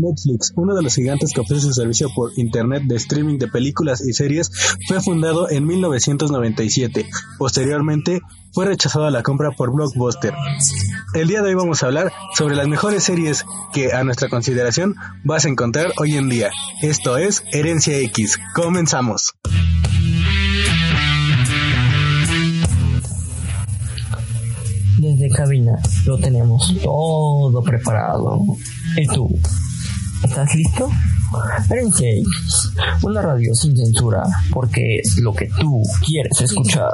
Netflix, uno de los gigantes que ofrece su servicio por Internet de streaming de películas y series, fue fundado en 1997. Posteriormente, fue rechazado la compra por Blockbuster. El día de hoy vamos a hablar sobre las mejores series que a nuestra consideración vas a encontrar hoy en día. Esto es Herencia X. Comenzamos. Desde cabina lo tenemos todo preparado. ¿Y tú? ¿Estás listo? Herencia X, una radio sin censura, porque es lo que tú quieres escuchar.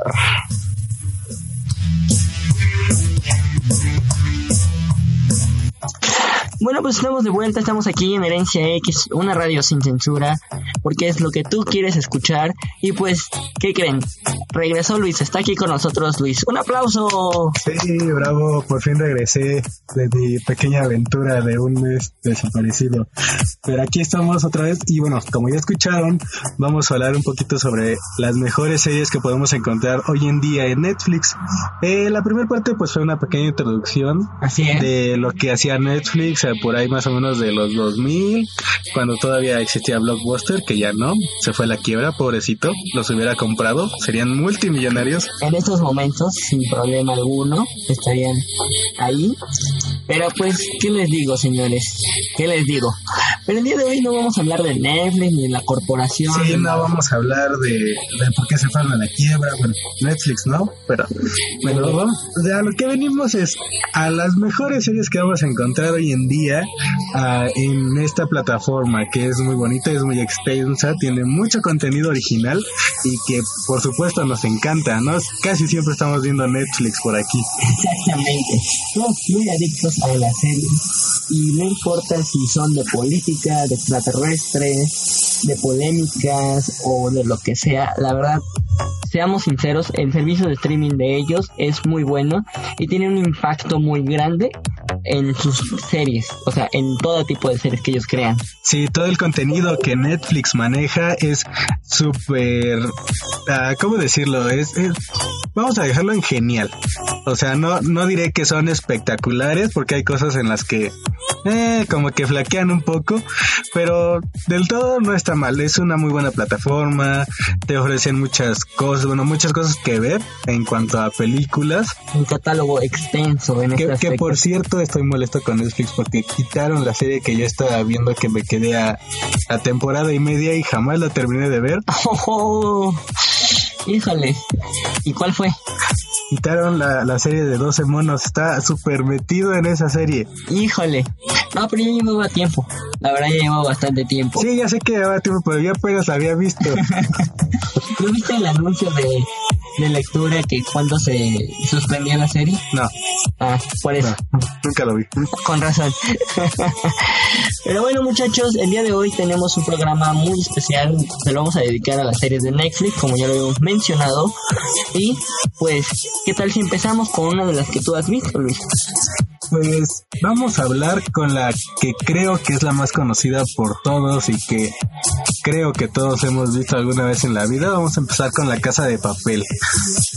Bueno, pues estamos de vuelta, estamos aquí en Herencia X, una radio sin censura, porque es lo que tú quieres escuchar. Y pues, ¿qué creen? Regresó Luis, está aquí con nosotros Luis. ¡Un aplauso! Sí, bravo, por fin regresé de mi pequeña aventura de un mes desaparecido. Pero aquí estamos otra vez y bueno, como ya escucharon, vamos a hablar un poquito sobre las mejores series que podemos encontrar hoy en día en Netflix. Eh, la primera parte pues fue una pequeña introducción Así es. de lo que hacía Netflix eh, por ahí más o menos de los 2000, cuando todavía existía Blockbuster, que ya no, se fue a la quiebra, pobrecito, los hubiera comprado, serían multimillonarios. En estos momentos, sin problema alguno, estarían ahí. Pero pues, ¿qué les digo, señores? ¿Qué les digo? Pero el día de hoy no vamos a hablar de Netflix ni de la corporación. Sí, no vamos a hablar de, de por qué se fueron a la quiebra, bueno, Netflix, ¿no? Pero, bueno, vamos, de a lo que venimos es a las mejores series que vamos a encontrar hoy en día ah, en esta plataforma, que es muy bonita, es muy extensa, tiene mucho contenido original y que, por supuesto, nos encanta, ¿no? Casi siempre estamos viendo Netflix por aquí. Exactamente. Somos muy adictos a las series. Y no importa si son de política, de extraterrestres, de polémicas o de lo que sea, la verdad, seamos sinceros, el servicio de streaming de ellos es muy bueno y tiene un impacto muy grande en sus series, o sea, en todo tipo de series que ellos crean. Sí, todo el contenido que Netflix maneja es súper, ah, ¿cómo decirlo? Es, es- vamos a dejarlo en genial. O sea, no, no diré que son espectaculares porque hay cosas en las que, eh, como que flaquean un poco, pero del todo no está mal. Es una muy buena plataforma, te ofrecen muchas cosas, bueno, muchas cosas que ver en cuanto a películas. Un catálogo extenso en este Que, que aspecto. por cierto estoy molesto con Netflix porque quitaron la serie que yo estaba viendo que me quedé a, a temporada y media y jamás la terminé de ver. Oh, híjole. ¿Y cuál fue? Quitaron la, la serie de 12 monos, está súper metido en esa serie. Híjole. No, pero ya llevaba tiempo. La verdad ya llevaba bastante tiempo. Sí, ya sé que llevaba tiempo, pero yo apenas la había visto. ¿No viste el anuncio de, de lectura que cuando se suspendía la serie? No, Ah, por eso. no, nunca lo vi. Con razón. Pero bueno, muchachos, el día de hoy tenemos un programa muy especial. Se lo vamos a dedicar a las series de Netflix, como ya lo habíamos mencionado. Y pues, ¿qué tal si empezamos con una de las que tú has visto, Luis? Pues vamos a hablar con la que creo que es la más conocida por todos y que creo que todos hemos visto alguna vez en la vida. Vamos a empezar con La Casa de Papel.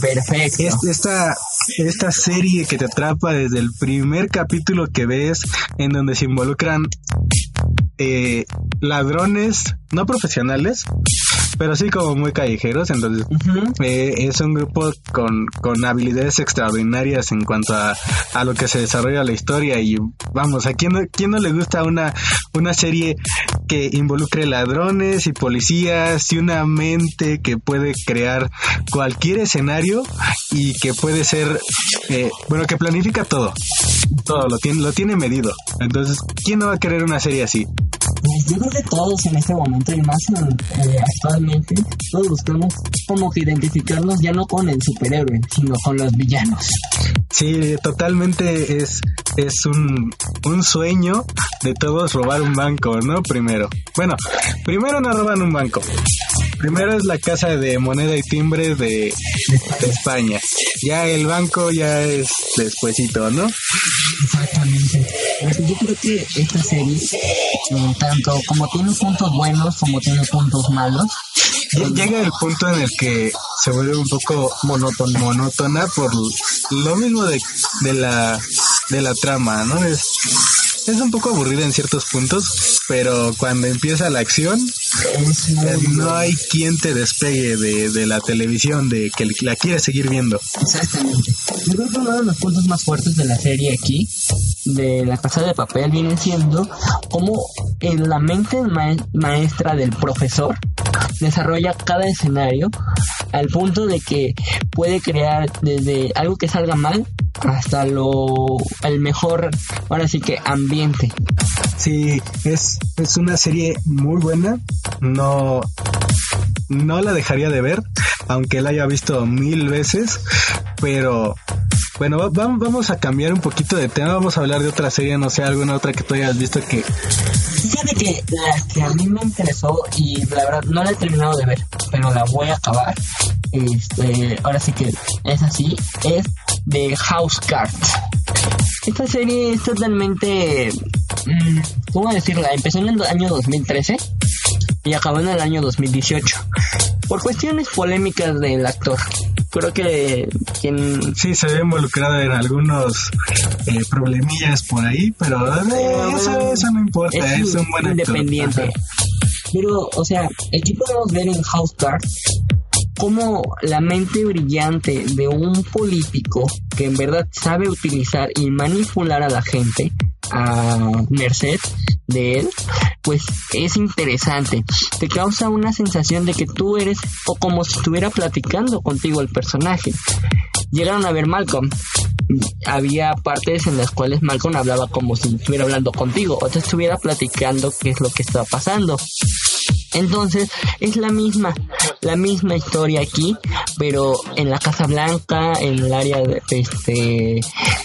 Perfecto. Es- esta, esta serie que te atrapa desde el primer capítulo que ves, en donde se involucran eh, ladrones no profesionales, pero sí como muy callejeros. Entonces, eh, es un grupo con, con habilidades extraordinarias en cuanto a, a lo que se desarrolla la historia. Y vamos, ¿a quién, no- quién no le gusta una, una serie que involucre ladrones y policías y una mente que puede crear cualquier escenario y que puede ser, eh, bueno, que planifica todo? Todo lo tiene, lo tiene medido. Entonces, ¿quién no va a querer una serie así? Pues yo creo que todos en este momento y más eh, actualmente, todos buscamos como que identificarnos ya no con el superhéroe, sino con los villanos. Sí, totalmente es, es un, un sueño de todos robar un banco, ¿no? Primero. Bueno, primero no roban un banco. Primero es la casa de moneda y timbre de, España. Ya el banco ya es despuesito, ¿no? Exactamente. Yo creo que esta serie, tanto como tiene puntos buenos como tiene puntos malos, llega el punto en el que se vuelve un poco monótona, monótona por lo mismo de, de la de la trama, ¿no? Es es un poco aburrida en ciertos puntos, pero cuando empieza la acción, eh, no hay quien te despegue de, la televisión, de que la quiere seguir viendo. Exactamente. Yo creo que uno de los puntos más fuertes de la serie aquí, de la casa de papel, viene siendo como en la mente maestra del profesor desarrolla cada escenario al punto de que puede crear desde algo que salga mal hasta lo el mejor ahora sí que ambiente sí es es una serie muy buena no no la dejaría de ver aunque la haya visto mil veces pero bueno, vamos a cambiar un poquito de tema, vamos a hablar de otra serie, no sé, alguna otra que tú hayas visto que... Fíjate que la que a mí me interesó y la verdad no la he terminado de ver, pero la voy a acabar, este, ahora sí que es así, es de House Cards. Esta serie es totalmente, mm, ¿cómo decirla? Empezó en el año 2013 y acabó en el año 2018 por cuestiones polémicas del actor creo que quien... Sí, se ve involucrado en algunos eh, problemillas por ahí, pero eh, eso, no importa, es, un buen independiente. Pero, o sea, aquí podemos ver en House Cards como la mente brillante de un político que en verdad sabe utilizar y manipular a la gente a merced de él, pues es interesante. Te causa una sensación de que tú eres o como si estuviera platicando contigo el personaje. Llegaron a ver Malcolm. Había partes en las cuales Malcolm hablaba como si estuviera hablando contigo o te estuviera platicando qué es lo que está pasando. Entonces es la misma, la misma historia aquí, pero en la Casa Blanca, en el área de, este,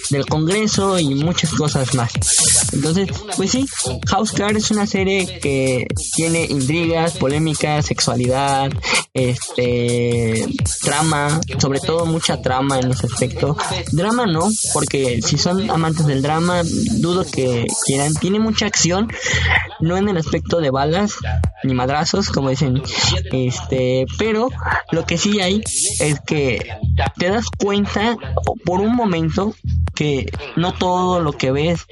del Congreso y muchas cosas más. Entonces, pues sí, House Card es una serie que tiene intrigas, polémicas, sexualidad, este, trama, sobre todo mucha trama en ese aspecto. Drama no, porque si son amantes del drama, dudo que quieran. Tiene mucha acción, no en el aspecto de balas ni como dicen, este, pero lo que sí hay es que te das cuenta por un momento que no todo lo que ves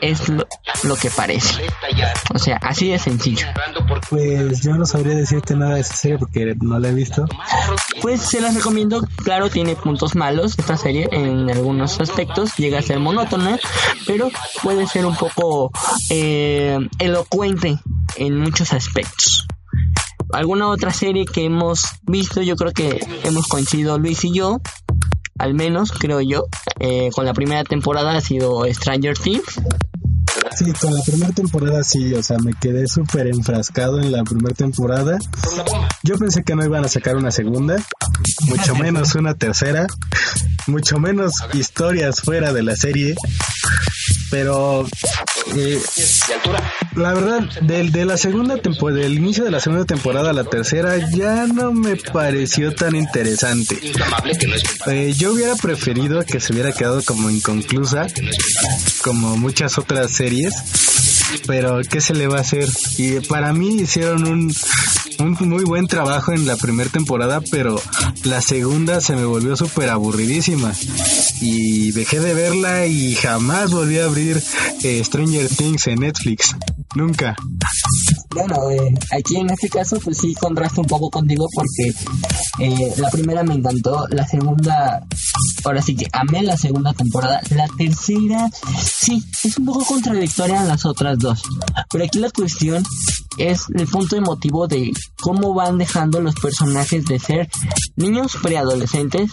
es lo, que parece. O sea, así de sencillo. Pues yo no sabría decirte nada de esa serie porque no la he visto. Pues se las recomiendo. Claro, tiene puntos malos esta serie en algunos aspectos. Llega a ser monótona, pero puede ser un poco eh, elocuente en muchos aspectos alguna otra serie que hemos visto, yo creo que hemos coincidido Luis y yo, al menos creo yo, eh, con la primera temporada ha sido Stranger Things. Sí, con la primera temporada sí, o sea, me quedé súper enfrascado en la primera temporada. Yo pensé que no iban a sacar una segunda, mucho menos una tercera, mucho menos historias fuera de la serie. Pero eh, la verdad, del, de la segunda temporada, del inicio de la segunda temporada a la tercera, ya no me pareció tan interesante. Eh, yo hubiera preferido que se hubiera quedado como inconclusa, como muchas otras series, pero ¿qué se le va a hacer? Y para mí hicieron un, un muy buen trabajo en la primera temporada, pero la segunda se me volvió súper aburridísima. Y dejé de verla y jamás volví a abrir eh, Stranger Things en Netflix. Nunca. Bueno, eh, aquí en este caso pues sí contrasto un poco contigo porque eh, la primera me encantó, la segunda, ahora sí que amé la segunda temporada, la tercera sí, es un poco contradictoria a las otras dos, pero aquí la cuestión es el punto emotivo de cómo van dejando los personajes de ser niños preadolescentes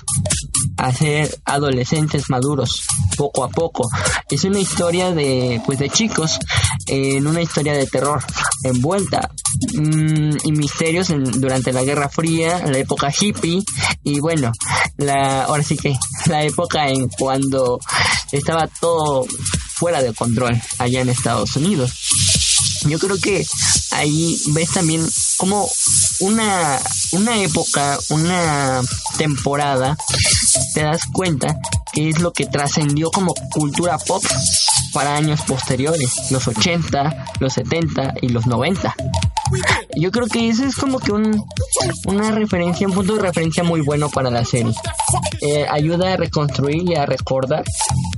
a ser adolescentes maduros poco a poco. Es una historia de pues de chicos en una historia de terror envuelta mm, y misterios durante la Guerra Fría, la época hippie y bueno, la ahora sí que la época en cuando estaba todo fuera de control allá en Estados Unidos. Yo creo que ahí ves también como una, una época, una temporada, te das cuenta que es lo que trascendió como cultura pop para años posteriores, los 80, los 70 y los 90. we did. Yo creo que eso es como que un, una referencia, un punto de referencia muy bueno para la serie. Eh, ayuda a reconstruir y a recordar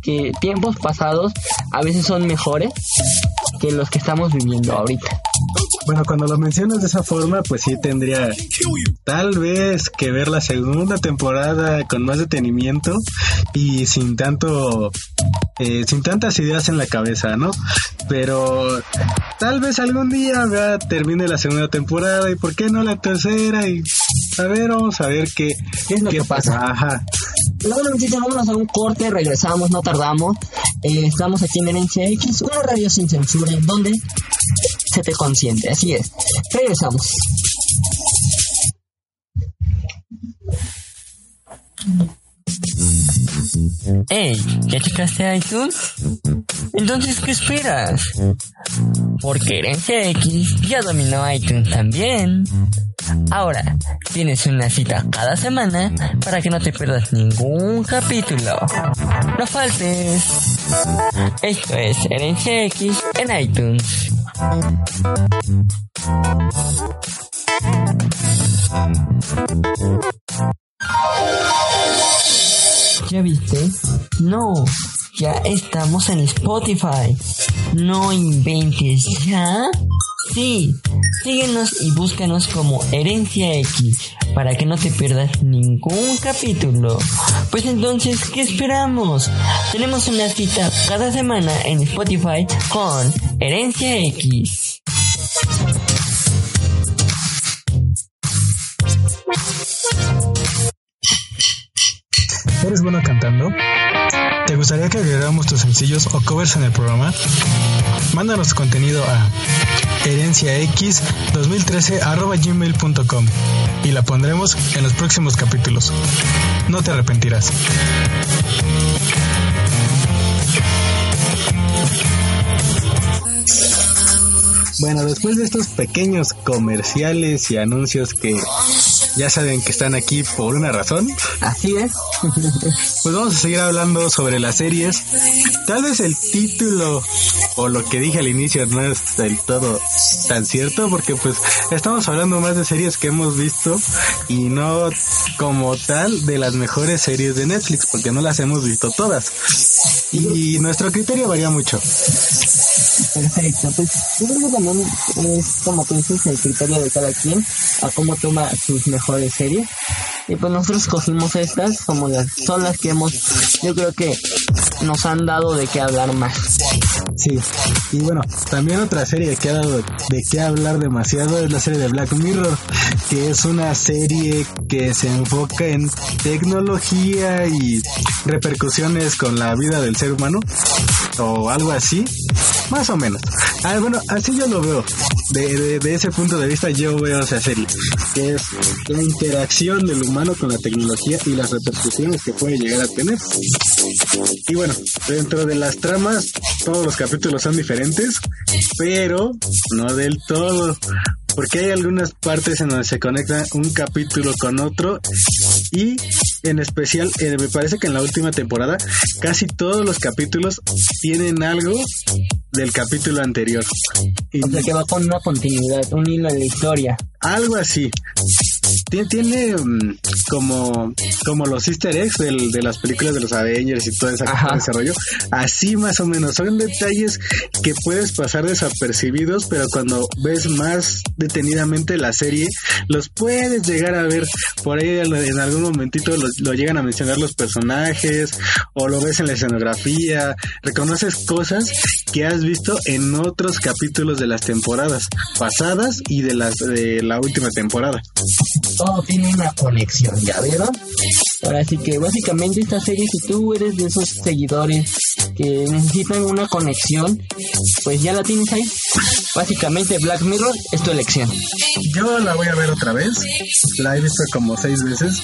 que tiempos pasados a veces son mejores que los que estamos viviendo ahorita. Bueno, cuando lo mencionas de esa forma, pues sí tendría tal vez que ver la segunda temporada con más detenimiento y sin tanto, eh, sin tantas ideas en la cabeza, ¿no? Pero tal vez algún día ya termine la segunda temporada y por qué no la tercera y a ver, vamos a ver qué, ¿Qué es lo que pasa. Ajá. Luego, muchachos, vámonos a un corte, regresamos, no tardamos. Eh, estamos aquí en Herencia X, una radio sin censura, en donde se te consiente, así es. Regresamos. Hey, ¿ya checaste iTunes? Entonces, ¿qué esperas? Porque Herencia X ya dominó iTunes también. Ahora, tienes una cita cada semana para que no te pierdas ningún capítulo. No faltes. Esto es Herencia X en iTunes. ¿Ya viste? No, ya estamos en Spotify. No inventes, ¿ya? Sí, síguenos y búscanos como Herencia X para que no te pierdas ningún capítulo. Pues entonces, ¿qué esperamos? Tenemos una cita cada semana en Spotify con Herencia X. ¿Eres bueno cantando? ¿Te gustaría que agregáramos tus sencillos o covers en el programa? Mándanos contenido a herenciax2013.gmail.com y la pondremos en los próximos capítulos. No te arrepentirás. Bueno, después de estos pequeños comerciales y anuncios que ya saben que están aquí por una razón, Así es. pues vamos a seguir hablando sobre las series. Tal vez el título o lo que dije al inicio no es del todo tan cierto porque pues estamos hablando más de series que hemos visto y no como tal de las mejores series de Netflix porque no las hemos visto todas. Y nuestro criterio varía mucho. Perfecto, pues yo creo que también es como tú dices el criterio de cada quien a cómo toma sus mejores series. Y pues nosotros cogimos estas como las son las que hemos, yo creo que nos han dado de qué hablar más. Sí, y bueno, también otra serie que ha dado de qué hablar demasiado es la serie de Black Mirror, que es una serie que se enfoca en tecnología y repercusiones con la vida del ser humano, o algo así, más o menos. Ah, bueno, así yo lo veo. De, de- de ese punto de vista yo veo esa serie, que es la interacción del humano con la tecnología y las repercusiones que puede llegar a tener. Y bueno, dentro de las tramas, todos los capítulos son diferentes, pero no del todo. Porque hay algunas partes en donde se conecta un capítulo con otro y en especial eh, me parece que en la última temporada casi todos los capítulos tienen algo del capítulo anterior. Y O sea que va con una continuidad, un hilo en la historia. algo así. Tiene, tiene mm, como, como los easter eggs del- de las películas de los Avengers y todo esa- ese rollo. Así más o menos. Son detalles que puedes pasar desapercibidos, pero cuando ves más detenidamente la serie, los puedes llegar a ver. Por ahí en en algún momentito lo, lo llegan a mencionar los personajes o lo ves en la escenografía. Reconoces cosas que has visto en otros capítulos de las temporadas pasadas y de las de la última temporada. Todo tiene una conexión, ¿ya vieron? Ahora sí que básicamente esta serie, si tú eres de esos seguidores que necesitan una conexión, pues ya la tienes ahí. Básicamente Black Mirror es tu elección. Yo la voy a ver otra vez. La he visto como seis veces.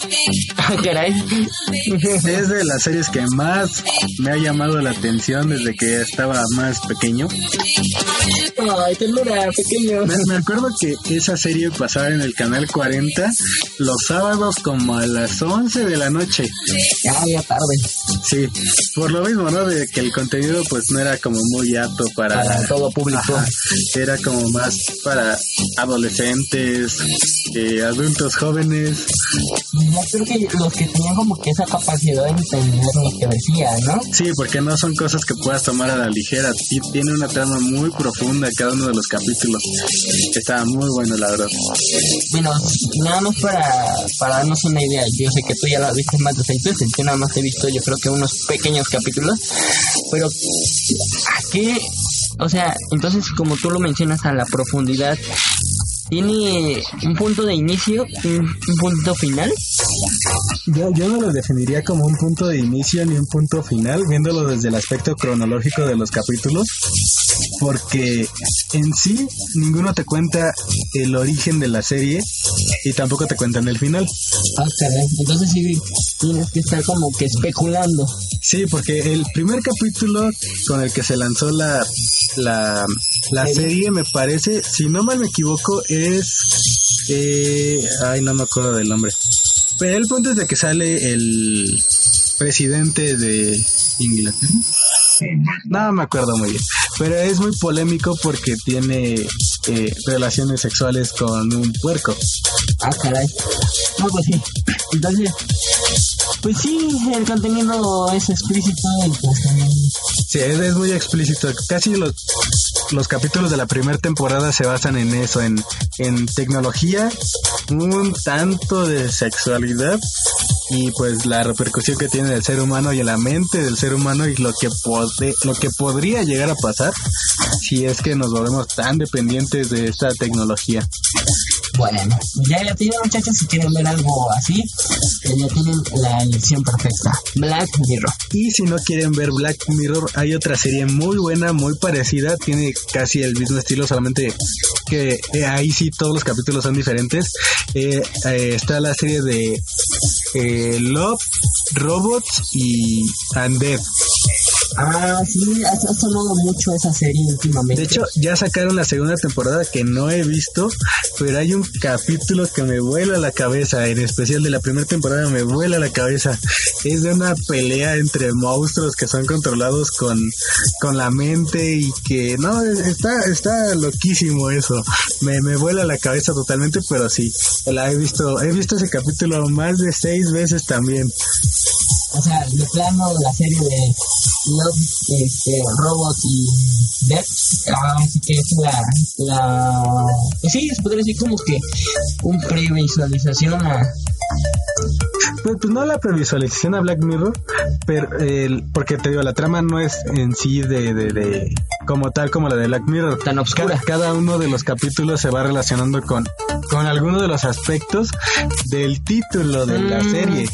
Ah, caray. Es de las series que más me ha llamado la atención desde que estaba más pequeño. Ay, ternura, pequeño. Me, me acuerdo que esa serie pasaba en el canal 40 los sábados como a las 11 de la noche. Ya, ya tarde. Sí, por lo mismo, ¿no? De que el contenido pues no era como muy apto para, Para todo público. Ajá, era como más para adolescentes, eh, adultos jóvenes. Yo creo que los que tenían como que esa capacidad de entender lo que decía, ¿no? Sí, porque no son cosas que puedas tomar a la ligera. Y tiene una trama muy profunda cada uno de los capítulos. Está muy bueno, la verdad. Bueno, nada más para, para darnos una idea, yo sé que tú ya la viste más de seis veces, yo nada más he visto yo creo que unos pequeños capítulos, pero ¿a qué? O sea, entonces como tú lo mencionas a la profundidad, ¿tiene un punto de inicio, un, un punto final? Yo, yo no lo definiría como un punto de inicio ni un punto final, viéndolo desde el aspecto cronológico de los capítulos, porque en sí ninguno te cuenta el origen de la serie y tampoco te cuentan el final. Ah, caray, entonces sí tienes que estar como que especulando. Sí, porque el primer capítulo con el que se lanzó la, la, la serie, me parece, si no mal me equivoco, es... eh, ay, no me acuerdo del nombre. Pero el punto es de que sale el presidente de Inglaterra. No me acuerdo muy bien. Pero es muy polémico porque tiene eh, relaciones sexuales con un puerco. Ah, caray. No, pues sí. Entonces, pues sí, el contenido es explícito y pues también Sí, es, muy explícito. Casi los, los capítulos de la primera temporada se basan en eso, en, en tecnología, un tanto de sexualidad y pues la repercusión que tiene el ser humano y en la mente del ser humano y lo que lo que podría llegar a pasar si es que nos volvemos tan dependientes de esta tecnología. Bueno, ya la tienen muchachos, si quieren ver algo así, ya tienen la elección perfecta. Black Mirror. Y si no quieren ver Black Mirror, hay otra serie muy buena, muy parecida, tiene casi el mismo estilo, solamente que eh, ahí sí todos los capítulos son diferentes. Eh, eh, está la serie de Love, Robots y Undead. Ah, sí, ha, ha sonado mucho esa serie últimamente. De hecho, ya sacaron la segunda temporada que no he visto, pero hay un capítulo que me vuela la cabeza, en especial de la primera temporada me vuela la cabeza. Es de una pelea entre monstruos que son controlados con, con la mente y que no, está, está loquísimo eso. Me, me vuela la cabeza totalmente, pero sí, la he visto, he visto ese capítulo más de seis veces también. O sea, de plano, la serie de Love, este, Robot y Death, así que es la, la, pues sí, se podría decir como que un previsualización a, Pues, pues no la previsualización a Black Mirror, pero el, porque te digo, la trama no es en sí de, de, de como tal como la de Black Mirror. Tan obscura. Cada, cada uno de los capítulos se va relacionando con, con alguno de los aspectos del título de la Mm. serie.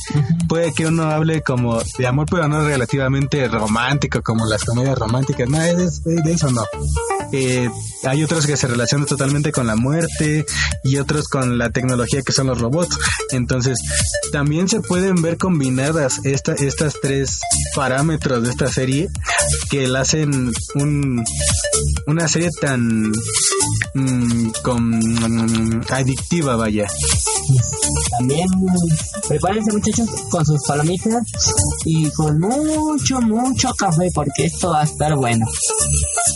Puede que uno hable como de amor, pero no relativamente romántico, como las comedias románticas. No, es, de, eso no. Eh, hay otros que se relacionan totalmente con la muerte y otros con la tecnología que son los robots. Entonces, también se pueden ver combinadas esta, estas tres parámetros de esta serie que la hacen un, una serie tan mm, con, mm, adictiva, vaya. También prepárense muchachos con sus palomitas y con mucho, mucho café porque esto va a estar bueno.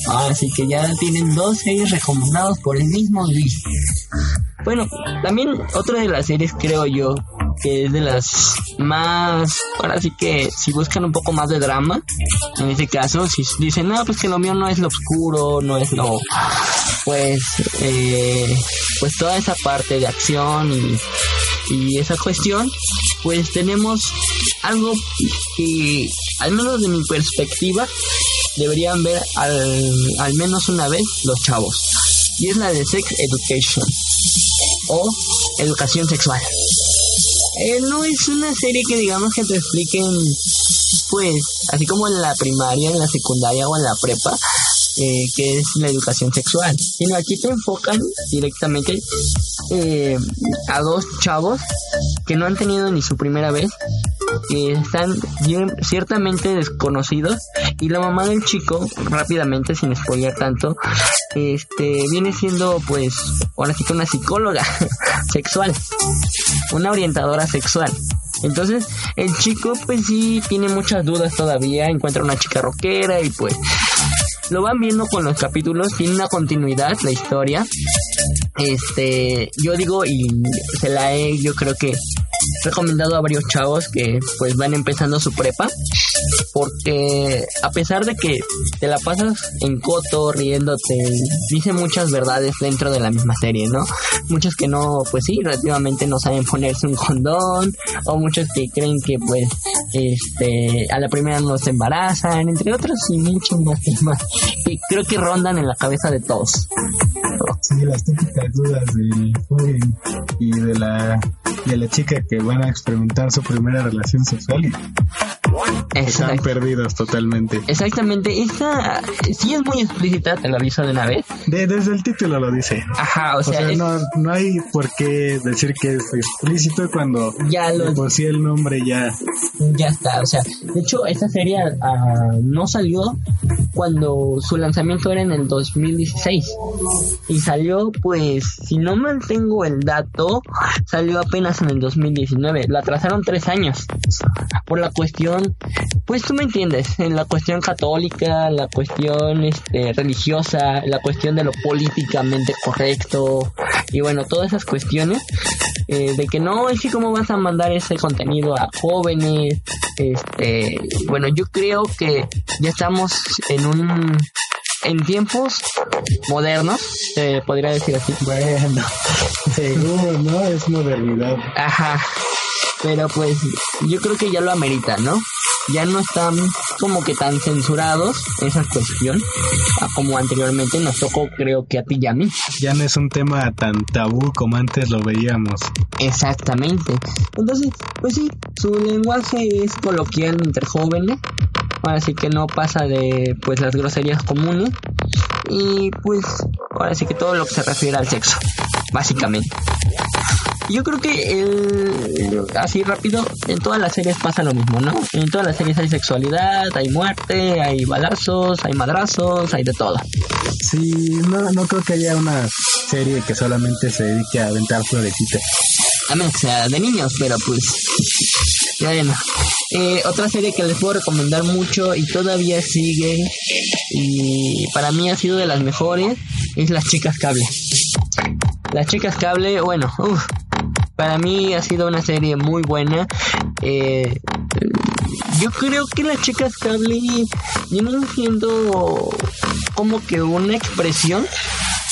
Así que ya tienen dos series recomendados por el mismo Luis. Bueno, también otra de las series creo yo que es de las más, ahora sí que si buscan un poco más de drama, en este caso, si dicen, no, pues que lo mío no es lo oscuro, no es lo, pues, eh, pues toda esa parte de acción y, y esa cuestión, pues tenemos algo que, al menos de mi perspectiva, deberían ver al, al menos una vez los chavos. Y es la de Sex Education o Educación Sexual. eh, no es una serie que digamos que te expliquen, pues, así como en la primaria, en la secundaria o en la prepa, eh, que es la educación sexual, sino aquí te enfocan directamente eh, a dos chavos que no han tenido ni su primera vez, que están bien, ciertamente desconocidos y la mamá del chico, rápidamente, sin spoiler tanto, este, viene siendo pues, ahora sí que una psicóloga sexual, una orientadora sexual. Entonces, el chico pues sí tiene muchas dudas todavía, encuentra una chica rockera y pues lo van viendo con los capítulos, tiene una continuidad la historia. Este, yo digo y se la he, yo creo que recomendado a varios chavos que pues van empezando su prepa porque a pesar de que te la pasas en coto riéndote dice muchas verdades dentro de la misma serie no muchos que no pues sí relativamente no saben ponerse un condón o muchos que creen que pues este a la primera no se embarazan entre otros y muchos más temas y creo que rondan en la cabeza de todos Sí, las típicas dudas del joven y de la, de la chica que van a experimentar su primera relación sexual y están perdidos totalmente. Exactamente, esta sí es muy explícita, te lo aviso de una vez. De, desde el título lo dice. Ajá, o sea, no, no hay por qué decir que es explícito cuando ya lo, por sí el nombre ya... Ya está, o sea, de hecho esta serie ah, no salió cuando su lanzamiento era en el 2016 y salió pues si no mantengo el dato salió apenas en el 2019 lo atrasaron tres años. Por la cuestión pues tú me entiendes en la cuestión católica la cuestión este, religiosa la cuestión de lo políticamente correcto y bueno todas esas cuestiones eh, de que no es que cómo vas a mandar ese contenido a jóvenes este bueno yo creo que ya estamos en un en tiempos modernos, se podría decir así. Bueno, seguro, ¿no? Es modernidad. Ajá. Pero pues yo creo que ya lo amerita, ¿no? Ya no están como que tan censurados esa cuestión como anteriormente nos tocó creo que a ti y a mí. Ya no es un tema tan tabú como antes lo veíamos. Exactamente. Entonces, pues sí, su lenguaje es coloquial entre jóvenes, ahora sí que no pasa de pues las groserías comunes y pues ahora sí que todo lo que se refiere al sexo básicamente yo creo que el, así rápido en todas las series pasa lo mismo no en todas las series hay sexualidad hay muerte hay balazos hay madrazos hay de todo. Sí no no creo que haya una serie que solamente se dedique a aventar florecitas. A menos que sea de niños pero pues bueno, eh, otra serie que les puedo recomendar mucho y todavía sigue y para mí ha sido de las mejores es Las Chicas Cable. Las Chicas Cable, bueno, para mí ha sido una serie muy buena. Eh, yo creo que Las Chicas Cable vienen siendo como que una expresión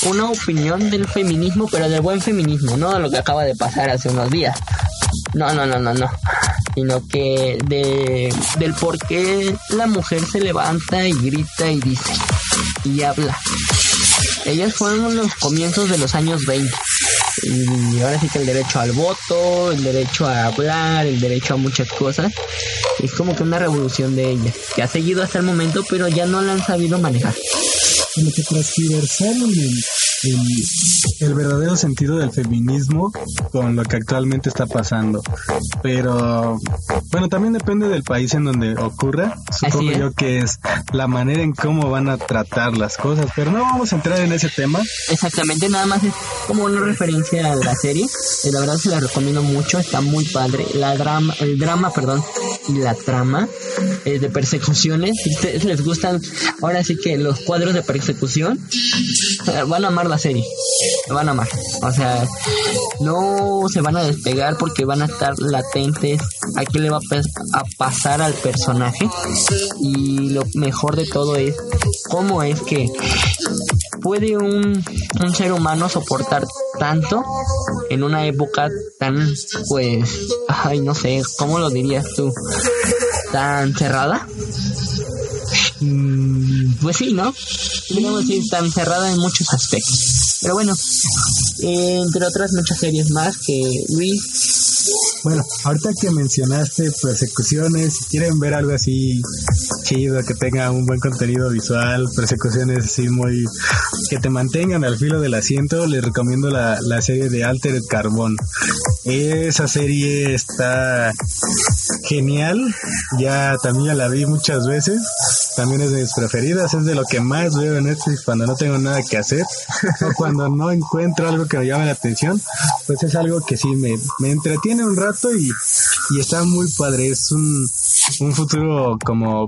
una opinión del feminismo, pero del buen feminismo, no de lo que acaba de pasar hace unos días. No, no, no, no, no sino que de, del por qué la mujer se levanta y grita y dice y habla. Ellas fueron los comienzos de los años 20. Y ahora sí que el derecho al voto, el derecho a hablar, el derecho a muchas cosas, es como que una revolución de ellas, que ha seguido hasta el momento, pero ya no la han sabido manejar. Como que verdadero sentido del feminismo con lo que actualmente está pasando. Pero bueno, también depende del país en donde ocurra. Supongo yo que es la manera en cómo van a tratar las cosas, pero no vamos a entrar en ese tema. Exactamente, nada más es como una referencia a la serie. Eh, la verdad se la recomiendo mucho, está muy padre. La drama, el drama, perdón, y la trama eh, de persecuciones. Si ustedes les gustan, ahora sí que los cuadros de persecución, van a amar la serie. Van a amar. O sea, no se van a despegar porque van a estar latentes a qué le va a, pasar al personaje. Y lo mejor de todo es cómo es que puede un, un ser humano soportar tanto en una época tan, pues, ay, no sé, ¿cómo lo dirías tú? Tan cerrada. Mm, pues sí, ¿no? Digamos decir, tan cerrada en muchos aspectos. Pero bueno, entre otras muchas series más que Luis Bueno, ahorita que mencionaste persecuciones, si quieren ver algo así chido, que tenga un buen contenido visual, persecuciones así muy... que te mantengan al filo del asiento, les recomiendo la, la serie de Altered Carbon. Esa serie está genial, ya también la vi muchas veces, también es de mis preferidas, es de lo que más veo en Netflix cuando no tengo nada que hacer o cuando no encuentro algo que me llame la atención, pues es algo que sí me, me entretiene un rato y, y está muy padre, es un, un futuro como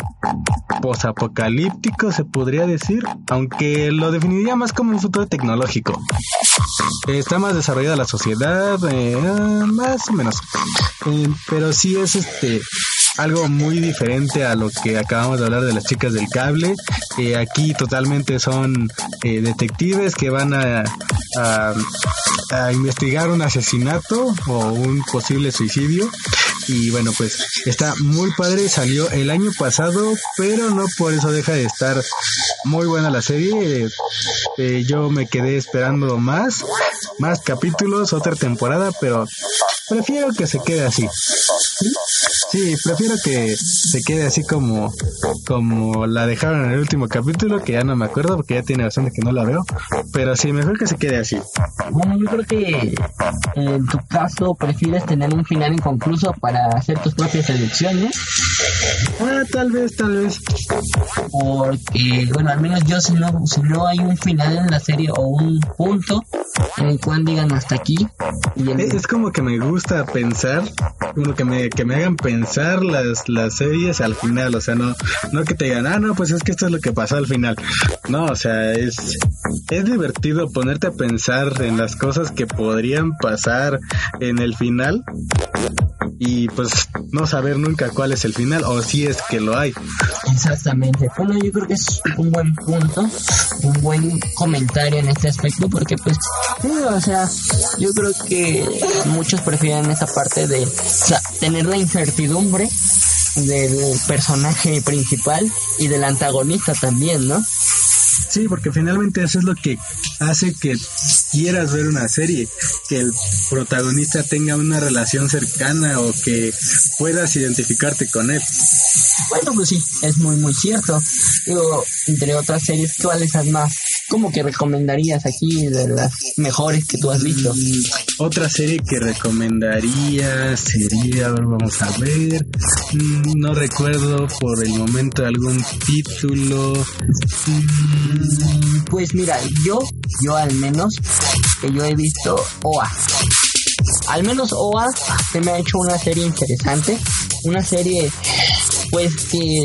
posapocalíptico se podría decir, aunque lo definiría más como un futuro tecnológico. Está más desarrollada la sociedad, eh, más o menos. Eh, pero sí es este algo muy diferente a lo que acabamos de hablar de las chicas del cable. Eh, aquí totalmente son eh, detectives que van a, investigar un asesinato o un posible suicidio. Y bueno, pues está muy padre, salió el año pasado, pero no por eso deja de estar muy buena la serie. Eh, yo me quedé esperando más, más capítulos, otra temporada, pero prefiero que se quede así. Sí, prefiero que se quede así como, como la dejaron en el último capítulo, que ya no me acuerdo porque ya tiene bastante que no la veo. Pero sí, mejor que se quede así. Bueno, yo creo que en tu caso prefieres tener un final inconcluso para hacer tus propias elecciones. Ah, tal vez, tal vez. Porque, bueno, al menos yo si no, si no hay un final en la serie o un punto en el cual digan hasta aquí. Y el- Es es como que me gusta pensar, como que me, que me hagan pensar las, las series al final, o sea, no, no que te digan, ah, no, pues es que esto es lo que pasó al final. No, o sea, es, es divertido ponerte a pensar en las cosas que podrían pasar en el final y pues no saber nunca cuál es el final o si es que lo hay. Exactamente. Bueno, yo creo que es un buen punto, un buen comentario en este aspecto, porque pues, o sea, yo creo que muchos prefieren esa parte de tener la incertidumbre del personaje principal y del antagonista también, ¿no? Sí, porque finalmente eso es lo que hace que quieras ver una serie, que el protagonista tenga una relación cercana o que puedas identificarte con él. Bueno, pues sí, es muy, muy cierto. Digo, entre otras series, ¿cuáles las más? ¿Cómo que recomendarías aquí de las mejores que tú has visto? Mm, Otra serie que recomendaría sería, a ver, vamos a ver, mm, no recuerdo por el momento algún título. Mm, Pues mira, yo, yo al menos, que yo he visto OA. Al menos OA se me ha hecho una serie interesante. Una serie, pues que,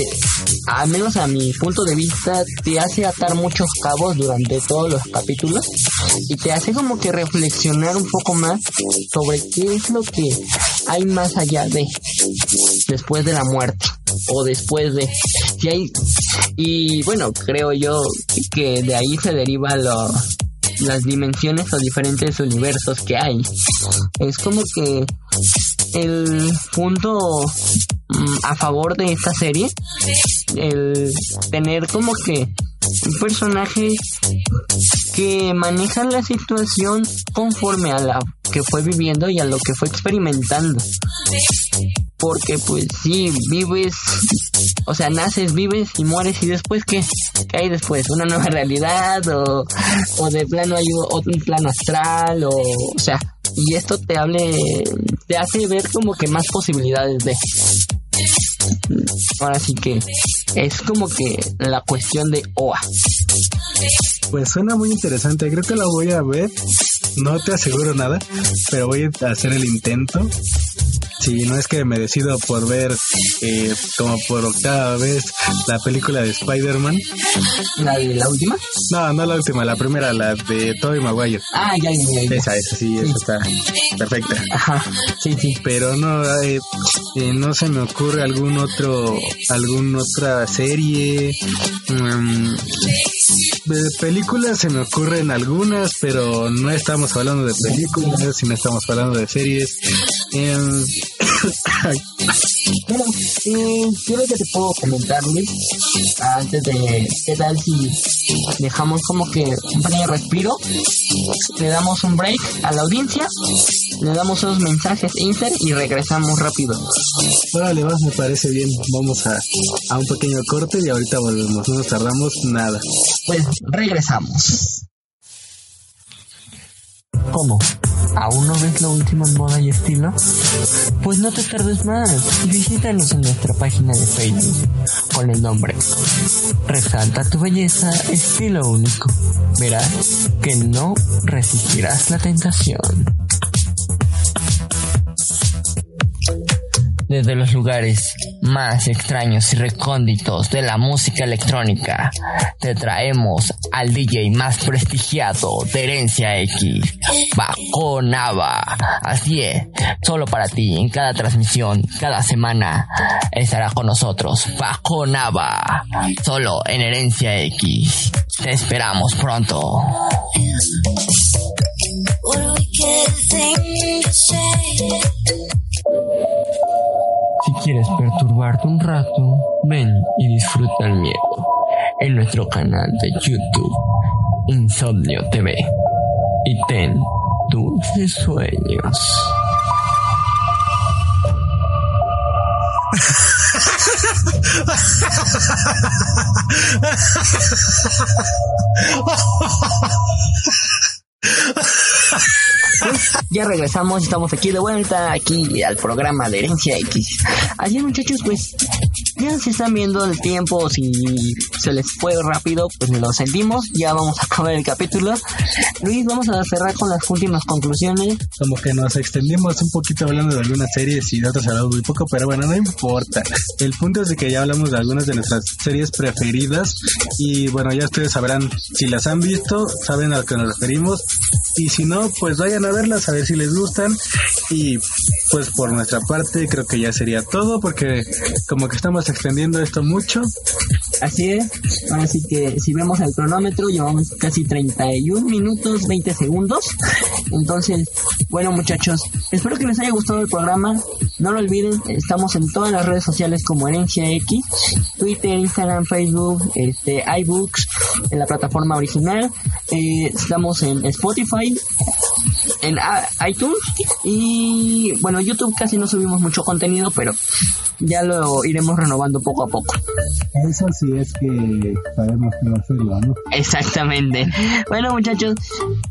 al menos a mi punto de vista, te hace atar muchos cabos durante todos los capítulos. Y te hace como que reflexionar un poco más sobre qué es lo que hay más allá de, después de la muerte. O después de, si hay, y bueno, creo yo que de ahí se deriva lo, las dimensiones o diferentes universos que hay. Es como que el punto mm, a favor de esta serie, el tener como que un personaje que maneja la situación conforme a la que fue viviendo y a lo que fue experimentando. Porque pues sí, vives, o sea, naces, vives y mueres y después qué, ¿qué hay después? ¿Una nueva realidad o, o de plano hay o- un plano astral o, o sea, y esto te hable, te hace ver como que más posibilidades de... Ahora sí que es como que la cuestión de OA. Pues suena muy interesante, creo que la voy a ver. No te aseguro nada, pero voy a hacer el intento. Si no es que me decido por ver eh, como por octava vez la película de Spider-Man. ¿La la última? No, no la última, la primera, la de Tobey Maguire. Ah, ya, ya, ya. Esa, esa sí, esa está perfecta. Ajá, sí, sí. Pero no, eh, eh, no se me ocurre algún otro, algún otra serie. Mm, de películas se me ocurren algunas, pero no estamos hablando de películas, sino estamos hablando de series. Em, Bueno, eh, yo lo que te puedo comentar, Luis, antes de qué tal si dejamos como que un pequeño respiro, le damos un break a la audiencia le damos unos mensajes inter y regresamos rápido. Órale, va, me parece bien. Vamos a, a un pequeño corte y ahorita volvemos. No nos tardamos nada. Pues regresamos. ¿Cómo? ¿Aún no ves lo último en moda y estilo? Pues no te tardes más y visítanos en nuestra página de Facebook con el nombre Resalta tu belleza, estilo único. Verás que no resistirás la tentación. Desde los lugares más extraños y recónditos de la música electrónica, te traemos al DJ más prestigiado de Herencia X, Bajo Nava. Así es, solo para ti, en cada transmisión, cada semana, estará con nosotros Bajo Nava, solo en Herencia X. Te esperamos pronto. Quieres perturbarte un rato, ven y disfruta el miedo en nuestro canal de YouTube, Insomnio TV. Y ten dulces sueños. Ya regresamos, estamos aquí de vuelta, aquí al programa de Herencia X. Así muchachos, pues ya se están viendo el tiempo, si se les fue rápido, pues lo sentimos, ya vamos a acabar el capítulo. Luis, vamos a cerrar con las últimas conclusiones. Como que nos extendimos un poquito hablando de algunas series y de otras hablamos muy poco, pero bueno, no importa. El punto es de que ya hablamos de algunas de nuestras series preferidas y bueno, ya ustedes sabrán si las han visto, saben a lo que nos referimos y si no, pues vayan a verlas a ver si les gustan y pues por nuestra parte creo que ya sería todo porque como que estamos extendiendo esto mucho. Así es, así que si vemos el cronómetro llevamos casi 31 minutos 20 segundos. Entonces, bueno muchachos, espero que les haya gustado el programa. No lo olviden, estamos en todas las redes sociales como Herencia X, Twitter, Instagram, Facebook, este, iBooks, en la plataforma original. Eh, estamos en Spotify, en iTunes y bueno, YouTube casi no subimos mucho contenido, pero ya lo iremos renovando poco a poco. Eso sí es que sabemos que va a hacerlo, ¿no? Exactamente. Bueno, muchachos,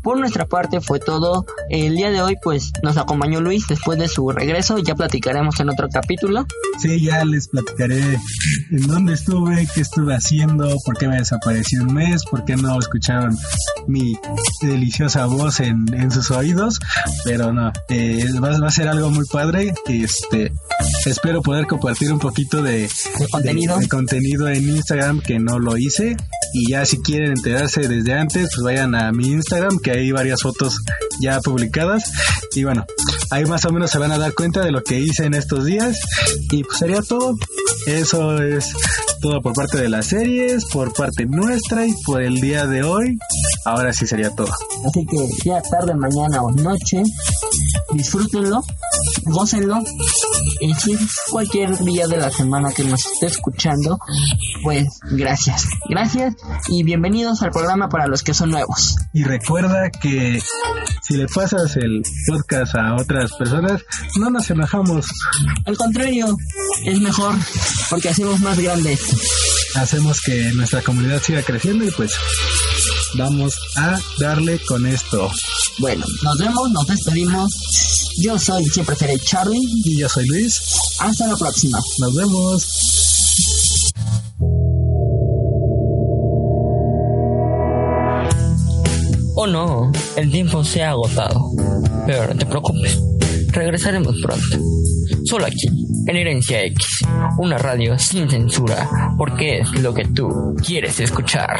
por nuestra parte fue todo. El día de hoy, pues, nos acompañó Luis después de su regreso. Ya platicaremos en otro capítulo. Sí, ya les platicaré en dónde estuve, qué estuve haciendo, por qué me desaparecí un mes, por qué no escucharon mi deliciosa voz en, en sus oídos. Pero no, eh, va, va a ser algo muy padre. Este, espero poder compartir un poquito de, ¿De contenido? de- de contenido en Instagram que no lo hice. Y ya si quieren enterarse desde antes, pues vayan a mi Instagram, que hay varias fotos ya publicadas. Y bueno, ahí más o menos se van a dar cuenta de lo que hice en estos días. Y pues sería todo. Eso es todo por parte de las series, por parte nuestra y por el día de hoy. Ahora sí sería todo. Así que ya tarde, mañana o noche, disfrútenlo, gócenlo. Y si es cualquier día de la semana que nos esté escuchando, pues gracias. Gracias y bienvenidos al programa para los que son nuevos. Y recuerda que si le pasas el podcast a otras personas, no nos enojamos. Al contrario, es mejor porque hacemos más grande. Hacemos que nuestra comunidad siga creciendo y pues vamos a darle con esto. Bueno, nos vemos, nos despedimos. Yo soy siempre seré Charlie. Y yo soy Luis. Hasta la próxima. Nos vemos. Oh no, el tiempo se ha agotado. Pero no te preocupes, regresaremos pronto. Solo aquí, en Herencia X, una radio sin censura, porque es lo que tú quieres escuchar.